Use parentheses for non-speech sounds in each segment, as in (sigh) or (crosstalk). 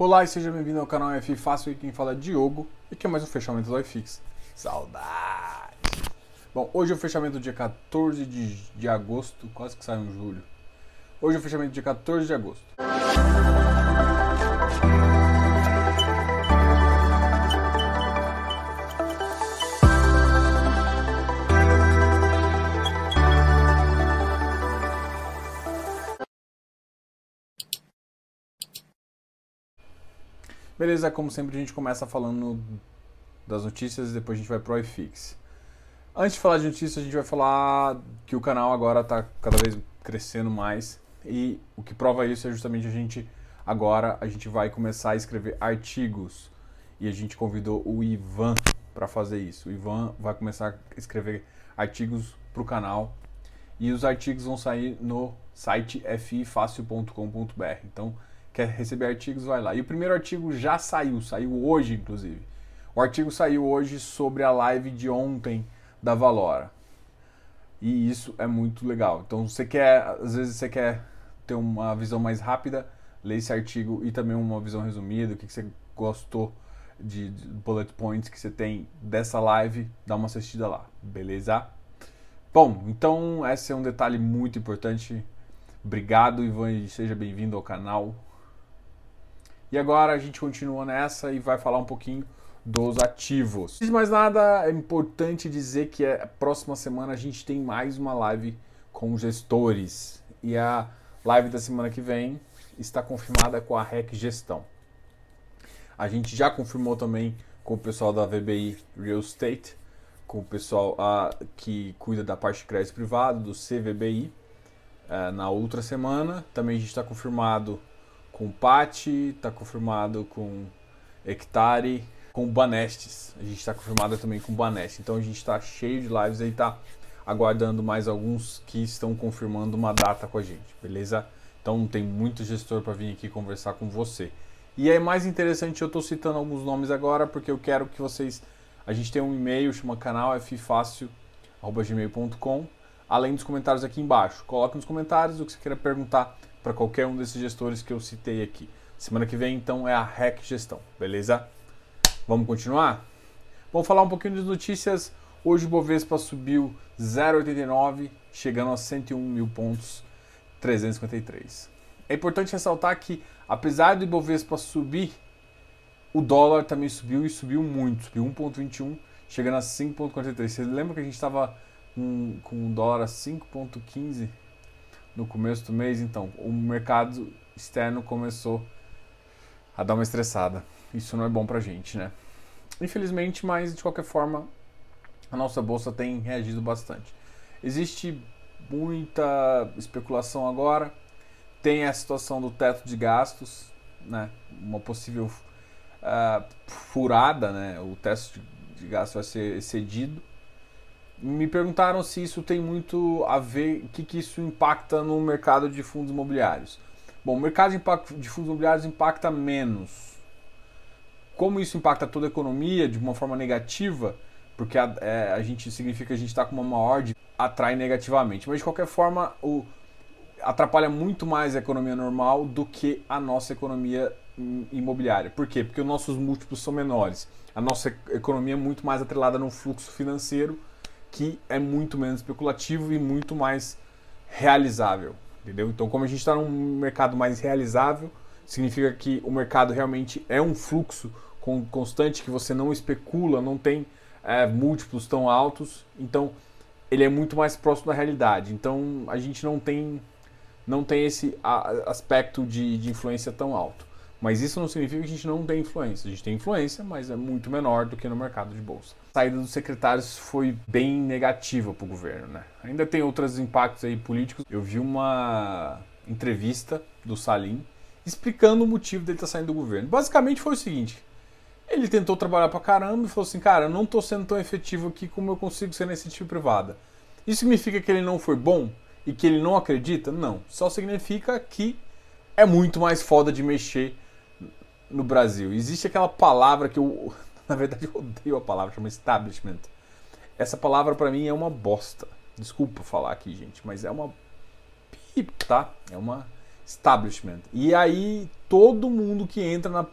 Olá e seja bem-vindo ao canal F Fácil, e quem fala é Diogo e que é mais um fechamento do iFix. Saudade! Bom, hoje é o fechamento dia 14 de, de agosto, quase que sai um julho. Hoje é o fechamento dia 14 de agosto. Beleza, como sempre a gente começa falando das notícias e depois a gente vai pro iFix. Antes de falar de notícias, a gente vai falar que o canal agora está cada vez crescendo mais e o que prova isso é justamente a gente agora a gente vai começar a escrever artigos e a gente convidou o Ivan para fazer isso. O Ivan vai começar a escrever artigos para o canal e os artigos vão sair no site fifácil.com.br. Então quer receber artigos, vai lá. E o primeiro artigo já saiu, saiu hoje, inclusive. O artigo saiu hoje sobre a live de ontem da Valora. E isso é muito legal. Então, você quer, às vezes você quer ter uma visão mais rápida, lê esse artigo e também uma visão resumida, o que, você gostou de, de bullet points que você tem dessa live, dá uma assistida lá, beleza? Bom, então esse é um detalhe muito importante. Obrigado, Ivan, e seja bem-vindo ao canal. E agora a gente continua nessa e vai falar um pouquinho dos ativos. Antes de mais nada, é importante dizer que a é, próxima semana a gente tem mais uma live com gestores. E a live da semana que vem está confirmada com a REC Gestão. A gente já confirmou também com o pessoal da VBI Real Estate, com o pessoal uh, que cuida da parte de crédito privado, do CVBI, eh, na outra semana. Também a gente está confirmado com Pati, está confirmado com Hectare, com Banestes. A gente está confirmado também com Banest. Então a gente está cheio de lives aí, tá aguardando mais alguns que estão confirmando uma data com a gente, beleza? Então tem muito gestor para vir aqui conversar com você. E é mais interessante, eu estou citando alguns nomes agora porque eu quero que vocês. A gente tem um e-mail, chama canal ffácil.gmail.com, além dos comentários aqui embaixo. Coloque nos comentários o que você queira perguntar para qualquer um desses gestores que eu citei aqui. Semana que vem, então, é a REC Gestão, beleza? Vamos continuar? Vamos falar um pouquinho de notícias. Hoje o Bovespa subiu 0,89, chegando a 101 mil pontos, 353. É importante ressaltar que, apesar do Ibovespa subir, o dólar também subiu e subiu muito, subiu 1,21, chegando a 5,43. Você lembra que a gente estava com, com o dólar a 5,15 no começo do mês, então o mercado externo começou a dar uma estressada. Isso não é bom pra gente, né? Infelizmente, mas de qualquer forma, a nossa bolsa tem reagido bastante. Existe muita especulação agora, tem a situação do teto de gastos, né? Uma possível uh, furada, né? O teto de gastos vai ser excedido me perguntaram se isso tem muito a ver, o que, que isso impacta no mercado de fundos imobiliários. Bom, o mercado de fundos imobiliários impacta menos. Como isso impacta toda a economia de uma forma negativa, porque a, é, a gente significa que a gente está com uma maior de atrai negativamente. Mas de qualquer forma, o, atrapalha muito mais a economia normal do que a nossa economia imobiliária. Por quê? Porque os nossos múltiplos são menores. A nossa economia é muito mais atrelada no fluxo financeiro que é muito menos especulativo e muito mais realizável, entendeu? Então, como a gente está num mercado mais realizável, significa que o mercado realmente é um fluxo constante que você não especula, não tem é, múltiplos tão altos, então ele é muito mais próximo da realidade. Então, a gente não tem não tem esse aspecto de, de influência tão alto. Mas isso não significa que a gente não tem influência. A gente tem influência, mas é muito menor do que no mercado de bolsa. A saída dos secretários foi bem negativa para o governo, né? Ainda tem outros impactos aí políticos. Eu vi uma entrevista do Salim explicando o motivo dele estar tá saindo do governo. Basicamente foi o seguinte: ele tentou trabalhar para caramba e falou assim, cara, eu não estou sendo tão efetivo aqui como eu consigo ser na iniciativa privada. Isso significa que ele não foi bom e que ele não acredita? Não. Só significa que é muito mais foda de mexer no Brasil. Existe aquela palavra que eu, (laughs) na verdade, eu odeio a palavra, chama establishment. Essa palavra para mim é uma bosta. Desculpa falar aqui, gente, mas é uma tá? É uma establishment. E aí todo mundo que entra na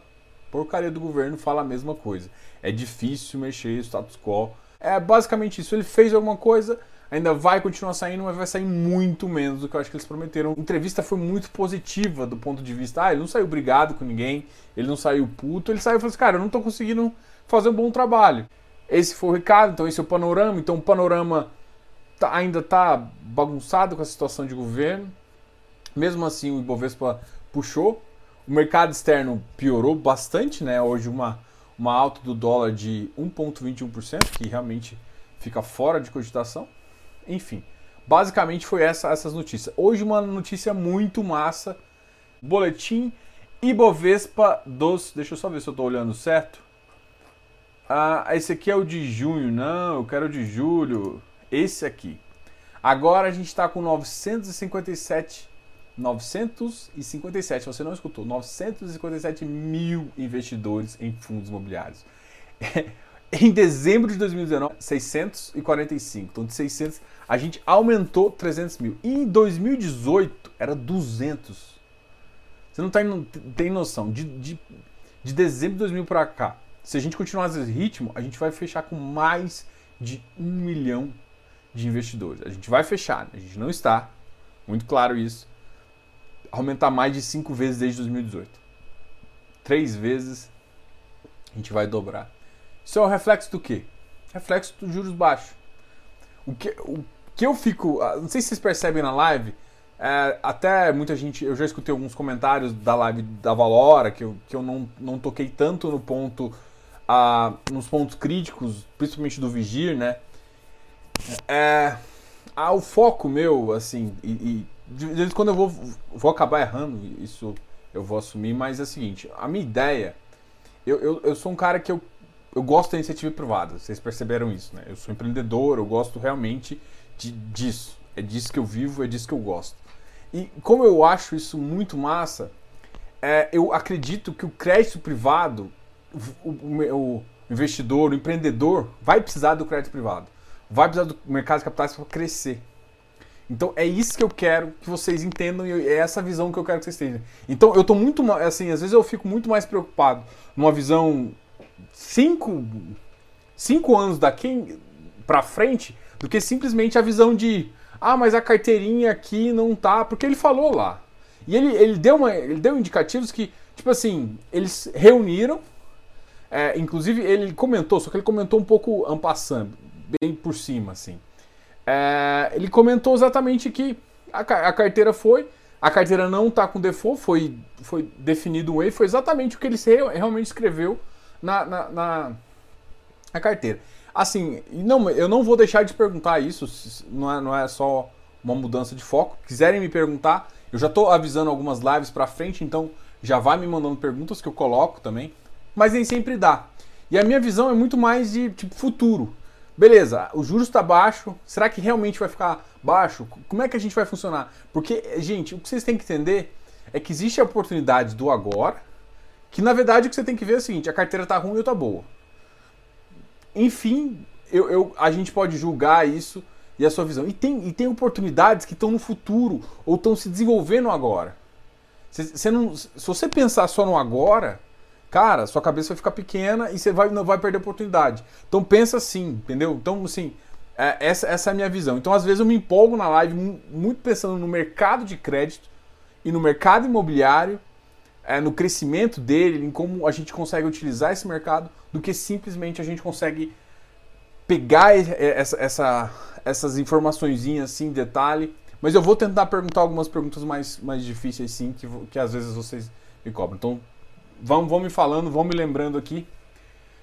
porcaria do governo fala a mesma coisa. É difícil mexer o status quo. É basicamente isso. Ele fez alguma coisa, ainda vai continuar saindo, mas vai sair muito menos do que eu acho que eles prometeram. A entrevista foi muito positiva do ponto de vista. Ah, ele não saiu brigado com ninguém, ele não saiu puto, ele saiu e falou assim: cara, eu não tô conseguindo fazer um bom trabalho. Esse foi o recado, então esse é o panorama. Então o panorama tá, ainda tá bagunçado com a situação de governo. Mesmo assim, o Ibovespa puxou. O mercado externo piorou bastante, né? Hoje uma, uma alta do dólar de 1,21%, que realmente fica fora de cogitação. Enfim, basicamente foi essa, essas notícias. Hoje uma notícia muito massa. Boletim Ibovespa dos... Deixa eu só ver se eu estou olhando certo. Ah, esse aqui é o de junho. Não, eu quero o de julho. Esse aqui. Agora a gente está com 957 957, você não escutou, 957 mil investidores em fundos imobiliários. (laughs) em dezembro de 2019, 645. Então, de 600, a gente aumentou 300 mil. E em 2018, era 200. Você não tá, tem noção. De, de, de dezembro de 2000 para cá, se a gente continuar nesse ritmo, a gente vai fechar com mais de um milhão de investidores. A gente vai fechar, a gente não está. Muito claro isso aumentar mais de cinco vezes desde 2018. Três vezes a gente vai dobrar. Isso é o reflexo do quê? Reflexo dos juros baixos. O que, o que eu fico. Ah, não sei se vocês percebem na live. É, até muita gente. Eu já escutei alguns comentários da live da Valora, que eu, que eu não, não toquei tanto no ponto. Ah, nos pontos críticos, principalmente do Vigir, né? É, ah, o foco meu, assim, e, e de vez em quando eu vou, vou acabar errando, isso eu vou assumir, mas é o seguinte, a minha ideia, eu, eu, eu sou um cara que eu, eu gosto da iniciativa privada, vocês perceberam isso, né? Eu sou empreendedor, eu gosto realmente de, disso, é disso que eu vivo, é disso que eu gosto. E como eu acho isso muito massa, é, eu acredito que o crédito privado, o, o, o investidor, o empreendedor, vai precisar do crédito privado, vai precisar do mercado de capitais para crescer. Então é isso que eu quero que vocês entendam e é essa visão que eu quero que vocês tenham. Então eu tô muito assim, às vezes eu fico muito mais preocupado numa visão cinco, cinco anos daqui para frente do que simplesmente a visão de ah, mas a carteirinha aqui não tá, porque ele falou lá. E ele, ele deu uma, ele deu indicativos que tipo assim, eles reuniram é, inclusive ele comentou, só que ele comentou um pouco ampassando, bem por cima assim. É, ele comentou exatamente que a, a, carteira foi, a carteira não está com default, foi, foi definido um erro, foi exatamente o que ele realmente escreveu na, na, na, na carteira. Assim, não, eu não vou deixar de perguntar isso, não é, não é só uma mudança de foco. Quiserem me perguntar, eu já estou avisando algumas lives para frente, então já vai me mandando perguntas que eu coloco também, mas nem sempre dá. E a minha visão é muito mais de tipo futuro. Beleza, o juros está baixo, será que realmente vai ficar baixo? Como é que a gente vai funcionar? Porque, gente, o que vocês têm que entender é que existe a oportunidade do agora, que na verdade o que você tem que ver é o seguinte, a carteira está ruim ou está boa. Enfim, eu, eu, a gente pode julgar isso e a sua visão. E tem, e tem oportunidades que estão no futuro ou estão se desenvolvendo agora. Se, não, se você pensar só no agora, cara, sua cabeça vai ficar pequena e você vai, não vai perder a oportunidade. Então pensa assim, entendeu? Então, assim, é, essa, essa é a minha visão. Então, às vezes, eu me empolgo na live muito pensando no mercado de crédito e no mercado imobiliário, é, no crescimento dele, em como a gente consegue utilizar esse mercado, do que simplesmente a gente consegue pegar essa, essa, essas informações assim em detalhe. Mas eu vou tentar perguntar algumas perguntas mais, mais difíceis, sim, que, que às vezes vocês me cobram. Então, vão, vão me falando, vão me lembrando aqui.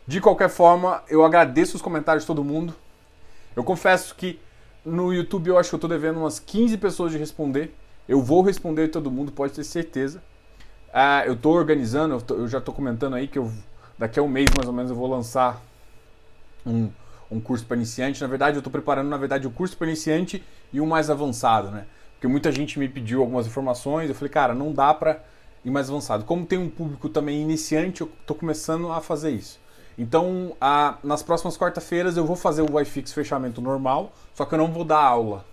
De qualquer forma, eu agradeço os comentários de todo mundo. Eu confesso que no YouTube eu acho que eu estou devendo umas 15 pessoas de responder. Eu vou responder todo mundo, pode ter certeza. Ah, eu estou organizando, eu, tô, eu já estou comentando aí que eu, daqui a um mês mais ou menos eu vou lançar um, um curso para iniciante. Na verdade, eu estou preparando na verdade o curso para iniciante e o mais avançado, né? Porque muita gente me pediu algumas informações. Eu falei, cara, não dá para e mais avançado. Como tem um público também iniciante, eu estou começando a fazer isso. Então, a, nas próximas quarta-feiras eu vou fazer o iFix fechamento normal, só que eu não vou dar aula.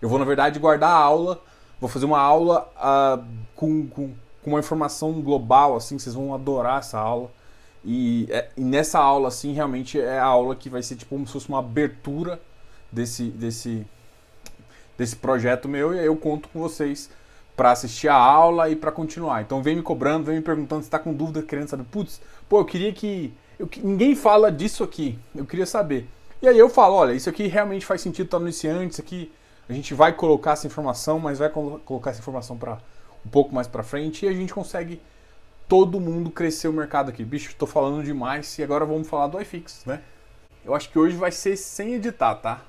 Eu vou, na verdade, guardar a aula Vou fazer uma aula uh, com, com, com, uma informação global, assim, vocês vão adorar essa aula. E, é, e, nessa aula, assim, realmente é a aula que vai ser tipo como se fosse uma abertura desse, desse, desse projeto meu. E aí eu conto com vocês para assistir a aula e para continuar. Então vem me cobrando, vem me perguntando se está com dúvida, querendo saber. Putz, pô, eu queria que. Eu, ninguém fala disso aqui. Eu queria saber. E aí eu falo, olha, isso aqui realmente faz sentido tá no iniciante, isso aqui a gente vai colocar essa informação, mas vai colocar essa informação para um pouco mais para frente e a gente consegue todo mundo crescer o mercado aqui. Bicho, estou falando demais e agora vamos falar do iFix, né? Eu acho que hoje vai ser sem editar, tá?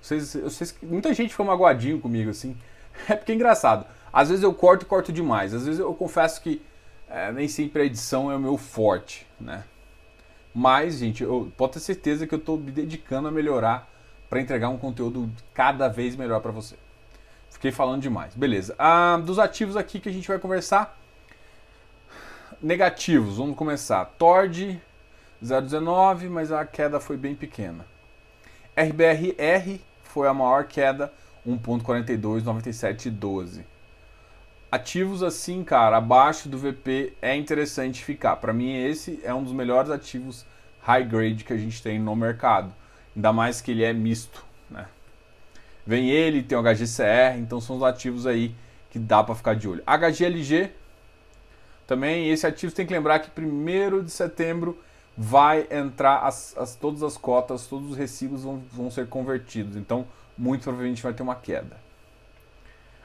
Vocês, vocês, muita gente foi magoadinho comigo assim. (laughs) É porque é engraçado. Às vezes eu corto e corto demais. Às vezes eu confesso que é, nem sempre a edição é o meu forte, né? Mas, gente, eu pode ter certeza que eu estou me dedicando a melhorar para entregar um conteúdo cada vez melhor para você. Fiquei falando demais. Beleza. Ah, dos ativos aqui que a gente vai conversar. Negativos, vamos começar. Tord 0,19, mas a queda foi bem pequena. RBRR foi a maior queda, 1.429712. Ativos assim, cara, abaixo do VP é interessante ficar. Para mim esse é um dos melhores ativos high grade que a gente tem no mercado. Ainda mais que ele é misto, né? Vem ele, tem o HGCR, então são os ativos aí que dá para ficar de olho. HGLG também, esse ativo tem que lembrar que 1 de setembro vai entrar as, as, todas as cotas, todos os recibos vão, vão ser convertidos. Então, muito provavelmente vai ter uma queda.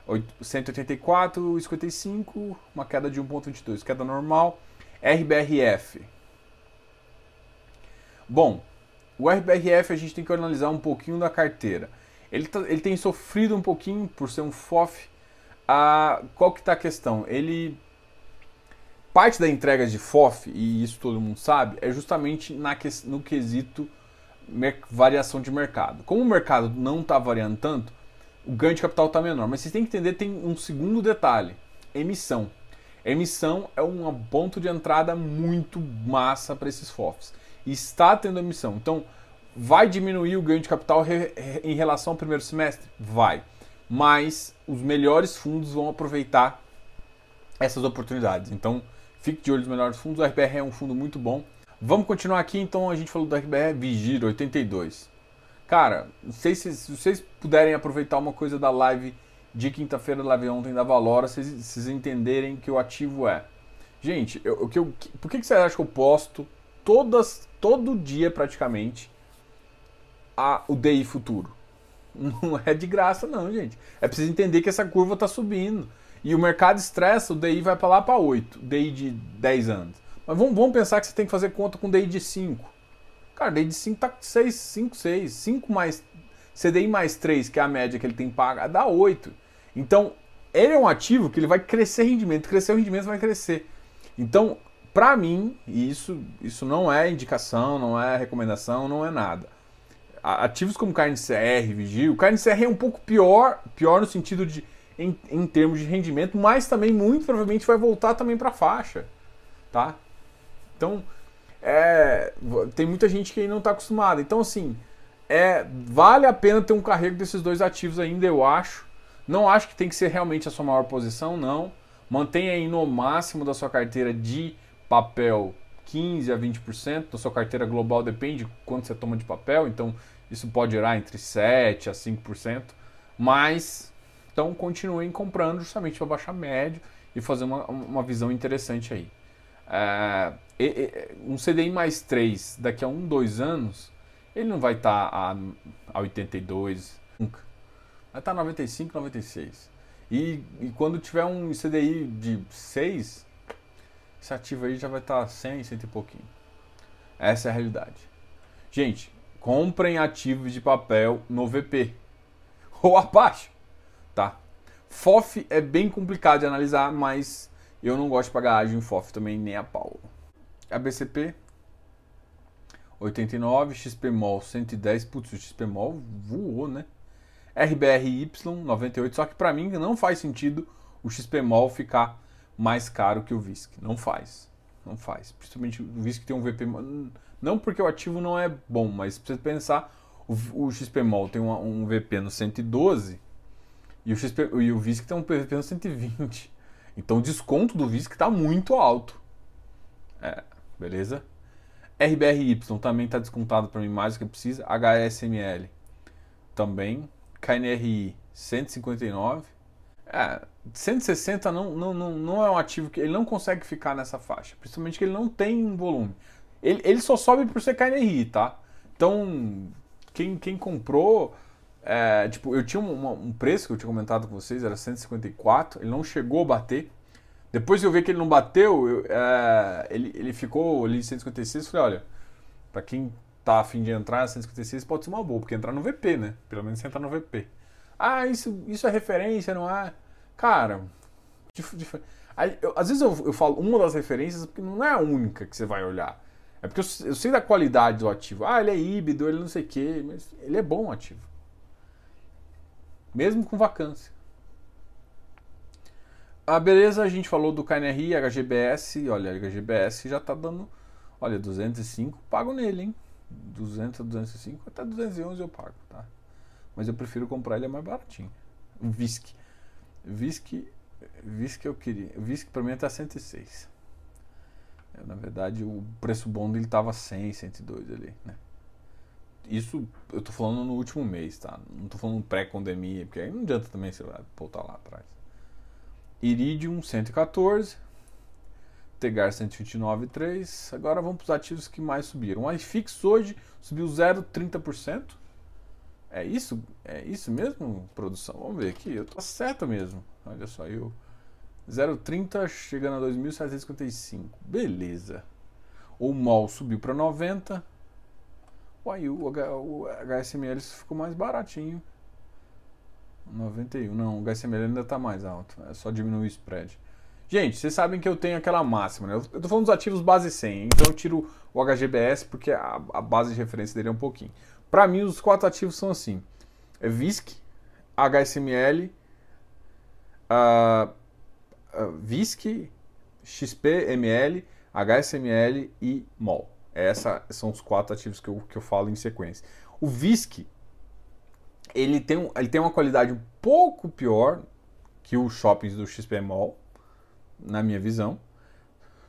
184,55, uma queda de 1,22, queda normal. RBRF. Bom, o RBRF a gente tem que analisar um pouquinho da carteira. Ele, tá, ele tem sofrido um pouquinho por ser um FOF. Ah, qual que está a questão? Ele parte da entrega de FOF, e isso todo mundo sabe, é justamente na, no quesito variação de mercado. Como o mercado não está variando tanto, o ganho de capital está menor. Mas vocês têm que entender, tem um segundo detalhe: emissão. Emissão é um ponto de entrada muito massa para esses FOFs está tendo emissão. Então, vai diminuir o ganho de capital em relação ao primeiro semestre? Vai. Mas os melhores fundos vão aproveitar essas oportunidades. Então, fique de olho nos melhores fundos. O RBR é um fundo muito bom. Vamos continuar aqui, então a gente falou do RBR Vigir 82. Cara, não sei se, se vocês puderem aproveitar uma coisa da live de quinta-feira, da live ontem da Valora, vocês, vocês entenderem que o ativo é. Gente, eu, eu, por que, que você acha que eu posto todas, todo dia praticamente a, o DI futuro. Não é de graça não, gente. É preciso entender que essa curva está subindo. E o mercado estressa, o DI vai para lá para 8, DI de 10 anos. Mas vamos, vamos pensar que você tem que fazer conta com DI de 5. Cara, DI de 5 tá 6, 5, 6. 5 mais CDI mais 3, que é a média que ele tem paga, dá 8. Então, ele é um ativo que ele vai crescer rendimento, crescer o rendimento vai crescer. Então, para mim, isso, isso não é indicação, não é recomendação, não é nada. Ativos como carne CR, Vigil, o carne CR é um pouco pior, pior no sentido de em, em termos de rendimento, mas também muito provavelmente vai voltar também para a faixa, tá? Então, é, tem muita gente que não está acostumada. Então, assim, é, vale a pena ter um carrego desses dois ativos ainda, eu acho. Não acho que tem que ser realmente a sua maior posição, não. Mantenha aí no máximo da sua carteira de papel 15 a 20%, da sua carteira global depende de quanto você toma de papel, então isso pode gerar entre 7 a 5%, mas então continuem comprando justamente para baixar médio e fazer uma, uma visão interessante aí. É, um CDI mais 3 daqui a um, dois anos, ele não vai estar tá a, a 82, nunca. Vai estar tá 95, 96. E, e quando tiver um CDI de 6, esse ativo aí já vai estar 100, 100 e pouquinho. Essa é a realidade. Gente, comprem ativos de papel no VP ou abaixo, tá? FOF é bem complicado de analisar, mas eu não gosto de pagar ágio em FOF também, nem a pau. ABCP 89, XPMOL 110, putz, o XPMOL voou, né? RBRY 98, só que para mim não faz sentido o XPMOL ficar mais caro que o VISC. Não faz. Não faz. Principalmente o VISC tem um VP. Não porque o ativo não é bom, mas precisa pensar. O, o XPMOL tem um, VP no 112 E o, XP, e o VISC tem um PVP no 120. Então o desconto do VISC está muito alto. É, beleza? RBRY também está descontado para mim mais do que precisa. HSML também. KNRI 159. É, 160 não, não, não, não é um ativo que ele não consegue ficar nessa faixa. Principalmente que ele não tem volume. Ele, ele só sobe por ser KNRI, tá? Então, quem, quem comprou. É, tipo, eu tinha um, preço que eu tinha comentado com vocês, era 154, ele não chegou a bater. Depois eu vi que ele não bateu, eu, é, ele, ele ficou ali em 156, eu falei, olha, para quem tá afim de entrar, 156 pode ser uma boa, porque entrar no VP, né? Pelo menos entrar no VP. Ah, isso, isso é referência, não é? Cara, dif, dif, aí, eu, às vezes eu, eu falo uma das referências porque não é a única que você vai olhar. É porque eu, eu sei da qualidade do ativo. Ah, ele é híbrido, ele não sei o quê, mas ele é bom ativo. Mesmo com vacância. Ah, beleza, a gente falou do KNRI, HGBS. Olha, HGBS já tá dando. Olha, 205, pago nele, hein? 200 a 205, até 211 eu pago, tá? Mas eu prefiro comprar ele é mais baratinho. O VISC. VISC, VISC eu queria. VISC pra mim é tá 106. É, na verdade, o preço bom dele tava 100, 102 ali, né? Isso eu tô falando no último mês, tá? Não tô falando pré-pandemia, porque aí não adianta também você voltar lá atrás. Iridium 114, Tegar 129,3. Agora vamos para os ativos que mais subiram. O iFix hoje subiu 0,30%. É isso? É isso mesmo, produção? Vamos ver aqui. Eu tô certo mesmo. Olha só, eu 0,30 chegando a 2.755. Beleza. O MOL subiu para 90. Uai, o, o HSML ficou mais baratinho. 91. Não, o HSML ainda está mais alto. É só diminuir o spread. Gente, vocês sabem que eu tenho aquela máxima, né? Eu estou falando dos ativos base 100, então eu tiro o HGBS porque a, a base de referência dele é um pouquinho. Para mim, os quatro ativos são assim: é VISC, HSML, uh, uh, VISC, XPML, HSML e MOL. Esses são os quatro ativos que eu, que eu falo em sequência. O VISC ele tem, ele tem uma qualidade um pouco pior que os shoppings do XP Mall, na minha visão.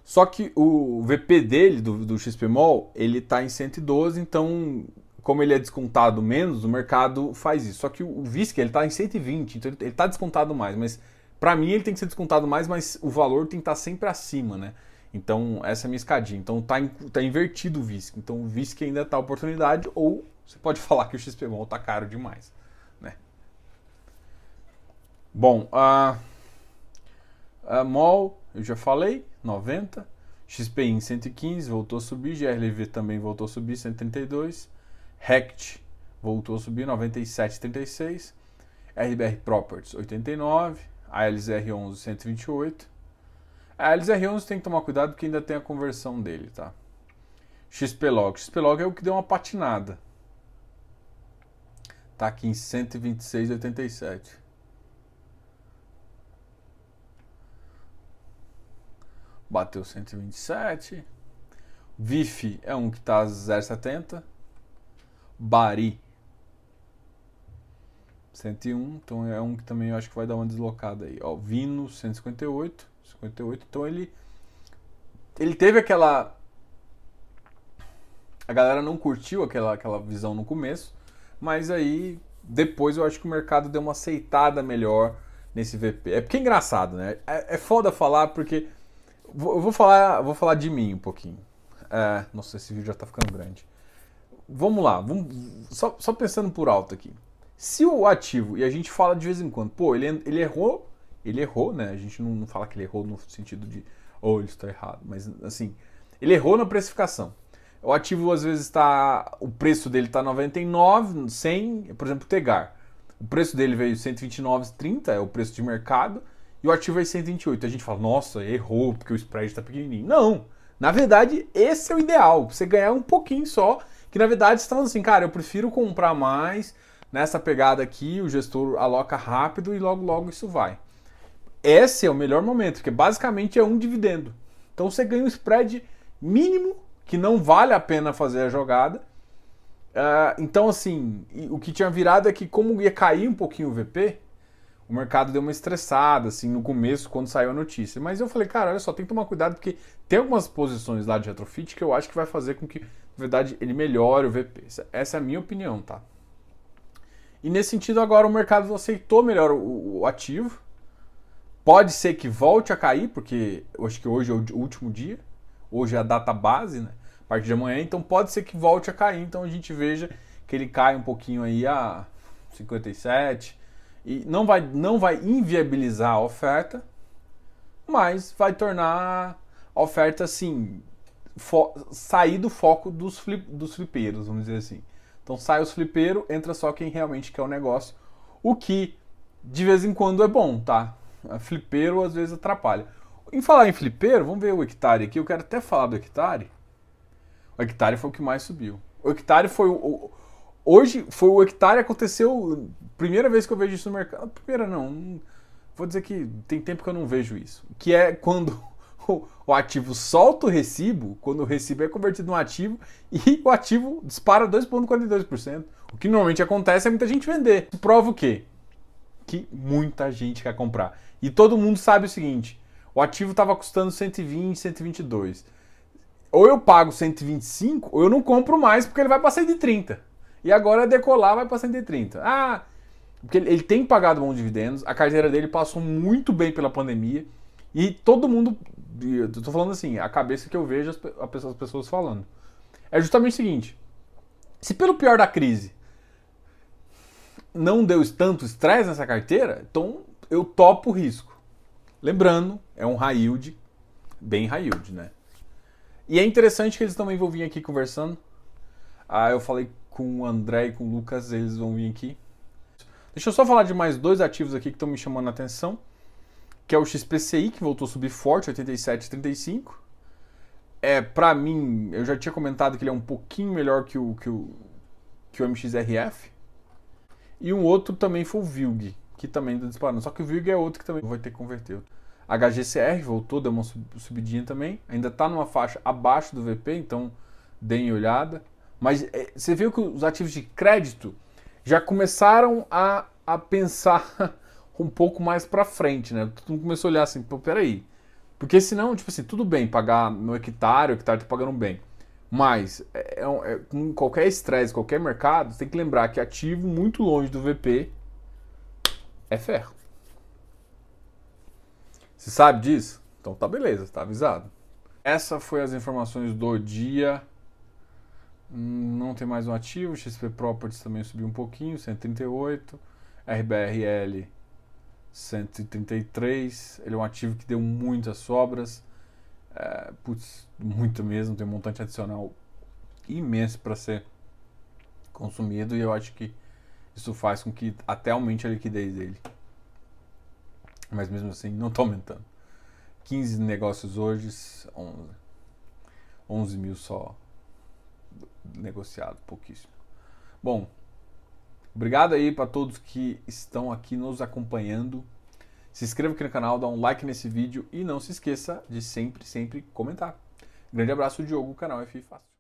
Só que o VP dele, do, do XP Mall, ele está em 112, então, como ele é descontado menos, o mercado faz isso. Só que o VISC, ele está em 120, então ele está descontado mais. Mas, para mim, ele tem que ser descontado mais, mas o valor tem que estar tá sempre acima, né? Então, essa é a minha escadinha. Então, está tá invertido o VISC. Então, o VISC ainda está oportunidade, ou você pode (laughs) falar que o XP Mall está caro demais. Bom, a, a MOL, eu já falei, 90. XPI em 115, voltou a subir. GRLV também voltou a subir, 132. RECT voltou a subir, 97,36. RBR Properties, 89. ALZR11, 128. A ALZR11 tem que tomar cuidado porque ainda tem a conversão dele, tá? XPlog. XPlog é o que deu uma patinada. Tá aqui em 126,87. bateu 127. VIF é um que está 0,70. Bari 101, então é um que também eu acho que vai dar uma deslocada aí. Ó, Vino 158, 58, então ele ele teve aquela a galera não curtiu aquela aquela visão no começo, mas aí depois eu acho que o mercado deu uma aceitada melhor nesse VP. É porque é engraçado, né? É, é foda falar porque eu vou falar, vou falar de mim um pouquinho. É, nossa, esse vídeo já tá ficando grande. Vamos lá, vamos, só, só pensando por alto aqui. Se o ativo, e a gente fala de vez em quando, pô, ele, ele errou, ele errou, né? A gente não, não fala que ele errou no sentido de, oh, ele está errado, mas assim, ele errou na precificação. O ativo às vezes está, o preço dele está 99, 100, por exemplo, o Tegar. O preço dele veio 129,30, é o preço de mercado e o ativo é 128. A gente fala, nossa, errou porque o spread está pequenininho. Não. Na verdade, esse é o ideal. Você ganhar um pouquinho só. Que na verdade falando assim, cara, eu prefiro comprar mais nessa pegada aqui. O gestor aloca rápido e logo, logo isso vai. Esse é o melhor momento, porque basicamente é um dividendo. Então você ganha um spread mínimo que não vale a pena fazer a jogada. Uh, então, assim, o que tinha virado é que, como ia cair um pouquinho o VP, o mercado deu uma estressada, assim, no começo, quando saiu a notícia. Mas eu falei, cara, olha só, tem que tomar cuidado, porque tem algumas posições lá de retrofit que eu acho que vai fazer com que, na verdade, ele melhore o VP. Essa é a minha opinião, tá? E nesse sentido, agora o mercado aceitou melhor o, o ativo. Pode ser que volte a cair, porque eu acho que hoje é o último dia. Hoje é a data base, né? A partir de amanhã, então pode ser que volte a cair. Então a gente veja que ele cai um pouquinho aí a 57, e não vai, não vai inviabilizar a oferta, mas vai tornar a oferta assim sair do foco dos, flip, dos flipeiros, vamos dizer assim. Então sai os flipeiros, entra só quem realmente quer o negócio, o que de vez em quando é bom, tá? Flipeiro às vezes atrapalha. Em falar em flipeiro, vamos ver o hectare aqui. Eu quero até falar do hectare. O hectare foi o que mais subiu. O hectare foi o, Hoje foi o hectare aconteceu. Primeira vez que eu vejo isso no mercado. Primeira não. Vou dizer que tem tempo que eu não vejo isso. Que é quando o ativo solta o recibo, quando o recibo é convertido em ativo e o ativo dispara 2,42%. O que normalmente acontece é muita gente vender. Prova o quê? Que muita gente quer comprar. E todo mundo sabe o seguinte: o ativo estava custando 120, 122. Ou eu pago 125, ou eu não compro mais porque ele vai para 130. E agora decolar vai para 130. Ah, porque ele, tem pagado bons dividendos, a carteira dele passou muito bem pela pandemia e todo mundo, eu tô falando assim, a cabeça que eu vejo as, as pessoas falando. É justamente o seguinte: se pelo pior da crise não deu tanto estresse nessa carteira, então eu topo o risco. Lembrando, é um high yield, bem high yield, né? E é interessante que eles também vão vir aqui conversando. Ah, eu falei com o André e com o Lucas, eles vão vir aqui. Deixa eu só falar de mais dois ativos aqui que estão me chamando a atenção, que é o XPCI, que voltou a subir forte, 87,35. É, para mim, eu já tinha comentado que ele é um pouquinho melhor que o, que o, que o MXRF. E um outro também foi o VILG, que também está disparando. Só que o VILG é outro que também vai ter que converter. HGCR voltou, deu uma subidinha também. Ainda está numa faixa abaixo do VP, então deem olhada. Mas é, você viu que os ativos de crédito já começaram a, a pensar (laughs) um pouco mais para frente, né? Todo mundo começou a olhar assim, pô, peraí. Porque senão, tipo assim, tudo bem pagar no hectare, o hectare tá pagando bem. Mas, é, é, é com qualquer estresse, qualquer mercado, tem que lembrar que ativo muito longe do VP é ferro. Você sabe disso? Então tá beleza, tá avisado. Essa foi as informações do dia. Não tem mais um ativo, XP Properties também subiu um pouquinho, 138, RBRL 133, ele é um ativo que deu muitas sobras, é, putz, muito mesmo, tem um montante adicional imenso para ser consumido e eu acho que isso faz com que até aumente a liquidez dele. Mas mesmo assim, não está aumentando. 15 negócios hoje, 11. 11 mil só negociado, pouquíssimo. Bom, obrigado aí para todos que estão aqui nos acompanhando. Se inscreva aqui no canal, dá um like nesse vídeo e não se esqueça de sempre, sempre comentar. Grande abraço, Diogo, canal F Fácil.